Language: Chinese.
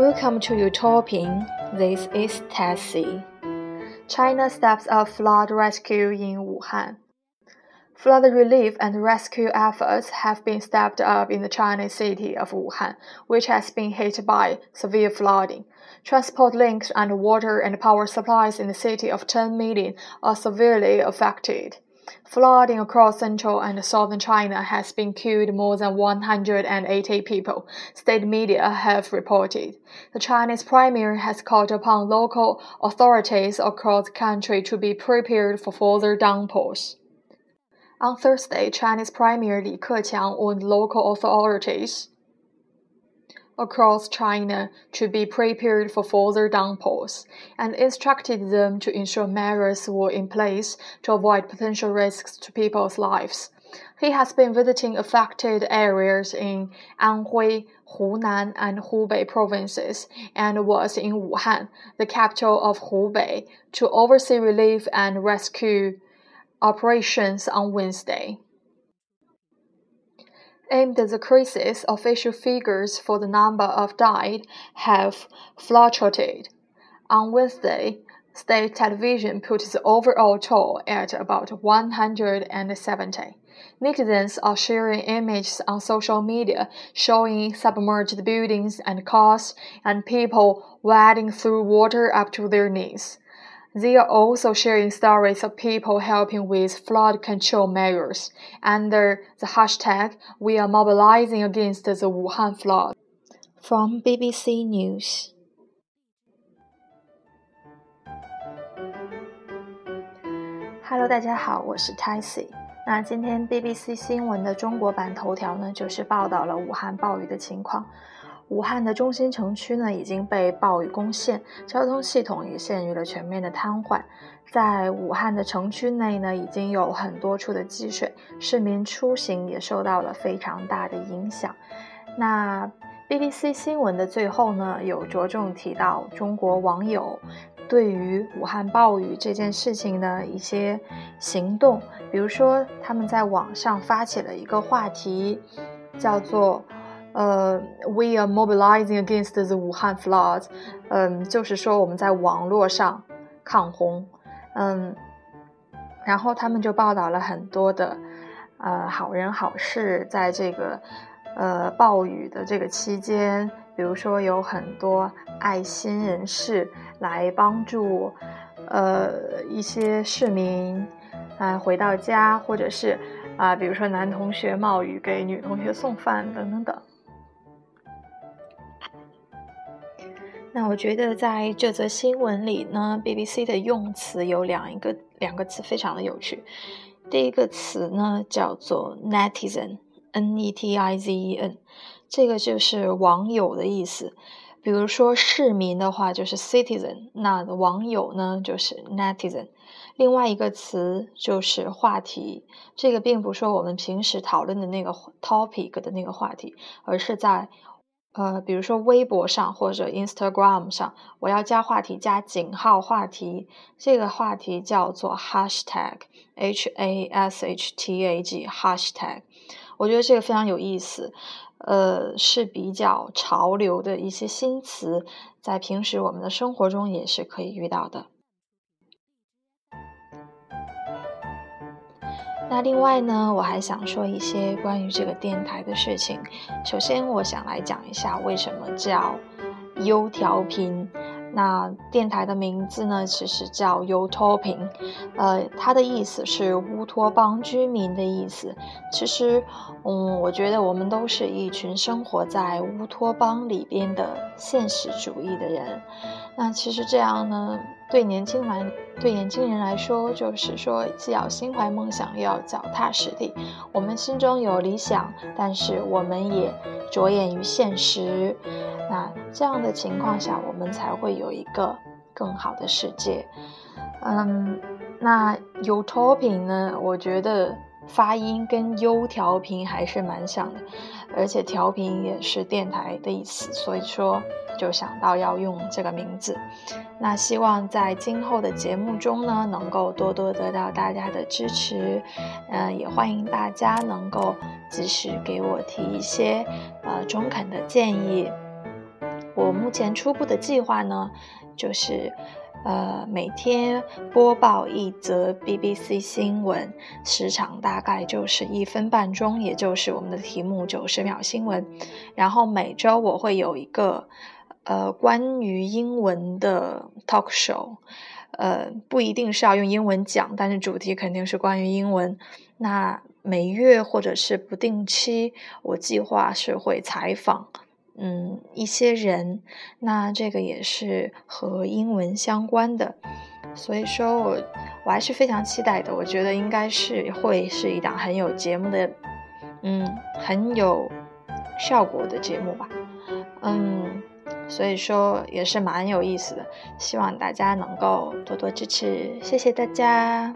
Welcome to Utopian. This is Tessie. China steps up flood rescue in Wuhan. Flood relief and rescue efforts have been stepped up in the Chinese city of Wuhan, which has been hit by severe flooding. Transport links and water and power supplies in the city of 10 million are severely affected. Flooding across central and southern China has been killed more than 180 people, state media have reported. The Chinese premier has called upon local authorities across the country to be prepared for further downpours. On Thursday, Chinese Premier Li Keqiang warned local authorities across China to be prepared for further downpours and instructed them to ensure measures were in place to avoid potential risks to people's lives. He has been visiting affected areas in Anhui, Hunan, and Hubei provinces and was in Wuhan, the capital of Hubei, to oversee relief and rescue operations on Wednesday. Aimed at the crisis, official figures for the number of died have fluctuated. On Wednesday, state television put the overall toll at about 170. Netizens are sharing images on social media showing submerged buildings and cars and people wading through water up to their knees. They are also sharing stories of people helping with flood control measures under the hashtag We are mobilizing against the Wuhan flood. From BBC News. Hello，大家好，我是 Tassie。那今天 BBC 新闻的中国版头条呢，就是报道了武汉暴雨的情况。 武汉的中心城区呢已经被暴雨攻陷，交通系统也陷入了全面的瘫痪。在武汉的城区内呢，已经有很多处的积水，市民出行也受到了非常大的影响。那 BBC 新闻的最后呢，有着重提到中国网友对于武汉暴雨这件事情的一些行动，比如说他们在网上发起了一个话题，叫做。呃，We are mobilizing against the Wuhan floods。嗯，就是说我们在网络上抗洪。嗯，然后他们就报道了很多的呃好人好事，在这个呃暴雨的这个期间，比如说有很多爱心人士来帮助呃一些市民啊回到家，或者是啊比如说男同学冒雨给女同学送饭等等等。那我觉得在这则新闻里呢，BBC 的用词有两一个两个词非常的有趣。第一个词呢叫做 netizen，N-E-T-I-Z-E-N，这个就是网友的意思。比如说市民的话就是 citizen，那网友呢就是 netizen。另外一个词就是话题，这个并不说我们平时讨论的那个 topic 的那个话题，而是在。呃，比如说微博上或者 Instagram 上，我要加话题，加井号话题，这个话题叫做 hashtag，h a s h t a g hashtag。我觉得这个非常有意思，呃，是比较潮流的一些新词，在平时我们的生活中也是可以遇到的。那另外呢，我还想说一些关于这个电台的事情。首先，我想来讲一下为什么叫优调频。那电台的名字呢，其实叫 Utoping，呃，它的意思是乌托邦居民的意思。其实，嗯，我觉得我们都是一群生活在乌托邦里边的现实主义的人。那其实这样呢，对年轻来对年轻人来说，就是说既要心怀梦想，又要脚踏实地。我们心中有理想，但是我们也着眼于现实。那这样的情况下，我们才会有一个更好的世界。嗯，那有 toping 呢？我觉得发音跟优调频还是蛮像的，而且调频也是电台的意思，所以说。就想到要用这个名字，那希望在今后的节目中呢，能够多多得到大家的支持，嗯，也欢迎大家能够及时给我提一些呃中肯的建议。我目前初步的计划呢，就是。呃，每天播报一则 BBC 新闻，时长大概就是一分半钟，也就是我们的题目九十秒新闻。然后每周我会有一个呃关于英文的 talk show，呃不一定是要用英文讲，但是主题肯定是关于英文。那每月或者是不定期，我计划是会采访。嗯，一些人，那这个也是和英文相关的，所以说我我还是非常期待的。我觉得应该是会是一档很有节目的，嗯，很有效果的节目吧。嗯，所以说也是蛮有意思的，希望大家能够多多支持，谢谢大家。